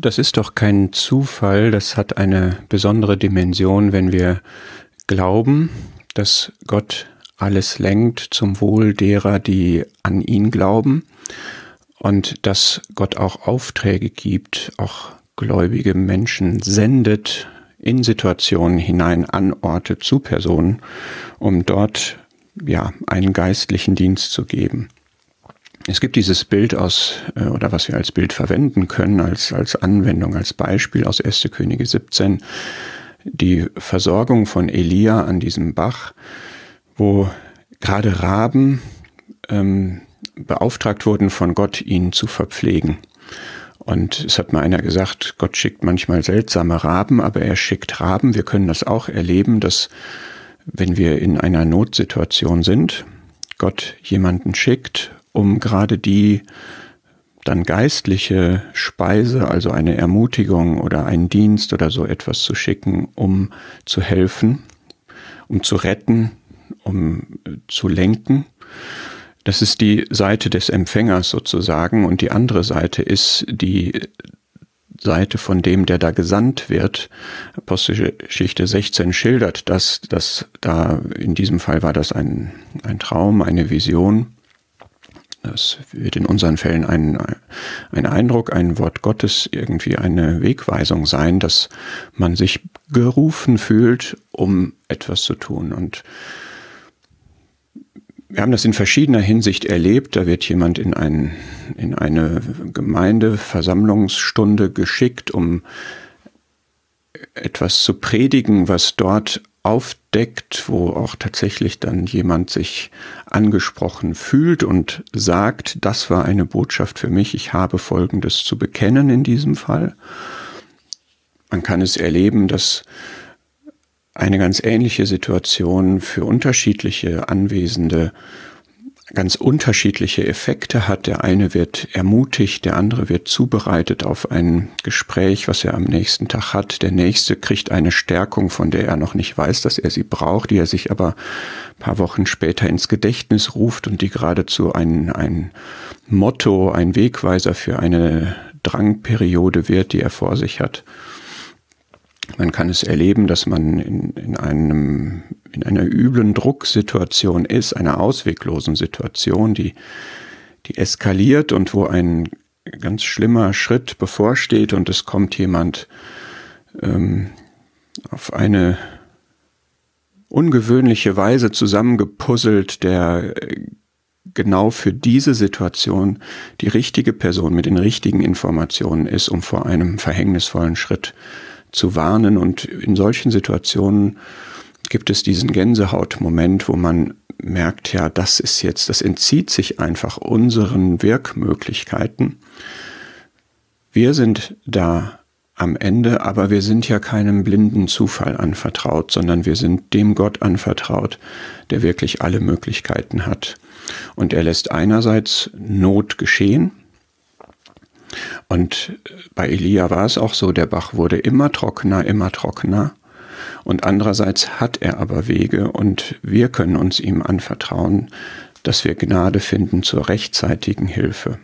Das ist doch kein Zufall, das hat eine besondere Dimension, wenn wir glauben, dass Gott alles lenkt zum Wohl derer, die an ihn glauben und dass Gott auch Aufträge gibt, auch gläubige Menschen sendet in Situationen hinein an Orte zu Personen, um dort ja einen geistlichen Dienst zu geben. Es gibt dieses Bild aus, äh, oder was wir als Bild verwenden können, als, als Anwendung, als Beispiel aus 1. Könige 17, die Versorgung von Elia an diesem Bach, wo gerade Raben ähm, beauftragt wurden von Gott, ihn zu verpflegen. Und es hat mal einer gesagt, Gott schickt manchmal seltsame Raben, aber er schickt Raben. Wir können das auch erleben, dass wenn wir in einer Notsituation sind, Gott jemanden schickt, um gerade die dann geistliche Speise, also eine Ermutigung oder einen Dienst oder so etwas zu schicken, um zu helfen, um zu retten, um zu lenken. Das ist die Seite des Empfängers sozusagen und die andere Seite ist die Seite von dem, der da gesandt wird. Apostelgeschichte 16 schildert das, dass da in diesem Fall war das ein, ein Traum, eine Vision. Das wird in unseren Fällen ein, ein Eindruck, ein Wort Gottes, irgendwie eine Wegweisung sein, dass man sich gerufen fühlt, um etwas zu tun. Und wir haben das in verschiedener Hinsicht erlebt. Da wird jemand in, ein, in eine Gemeindeversammlungsstunde geschickt, um etwas zu predigen, was dort aufdeckt, wo auch tatsächlich dann jemand sich angesprochen fühlt und sagt, das war eine Botschaft für mich, ich habe Folgendes zu bekennen in diesem Fall. Man kann es erleben, dass eine ganz ähnliche Situation für unterschiedliche Anwesende ganz unterschiedliche Effekte hat. Der eine wird ermutigt, der andere wird zubereitet auf ein Gespräch, was er am nächsten Tag hat. Der nächste kriegt eine Stärkung, von der er noch nicht weiß, dass er sie braucht, die er sich aber paar Wochen später ins Gedächtnis ruft und die geradezu ein, ein Motto, ein Wegweiser für eine Drangperiode wird, die er vor sich hat. Man kann es erleben, dass man in, in, einem, in einer üblen Drucksituation ist, einer ausweglosen Situation, die, die eskaliert und wo ein ganz schlimmer Schritt bevorsteht und es kommt jemand ähm, auf eine ungewöhnliche Weise zusammengepuzzelt, der genau für diese Situation die richtige Person mit den richtigen Informationen ist, um vor einem verhängnisvollen Schritt zu warnen. Und in solchen Situationen gibt es diesen Gänsehautmoment, wo man merkt, ja, das ist jetzt, das entzieht sich einfach unseren Wirkmöglichkeiten. Wir sind da am Ende, aber wir sind ja keinem blinden Zufall anvertraut, sondern wir sind dem Gott anvertraut, der wirklich alle Möglichkeiten hat. Und er lässt einerseits Not geschehen, und bei Elia war es auch so, der Bach wurde immer trockener, immer trockener. Und andererseits hat er aber Wege und wir können uns ihm anvertrauen, dass wir Gnade finden zur rechtzeitigen Hilfe.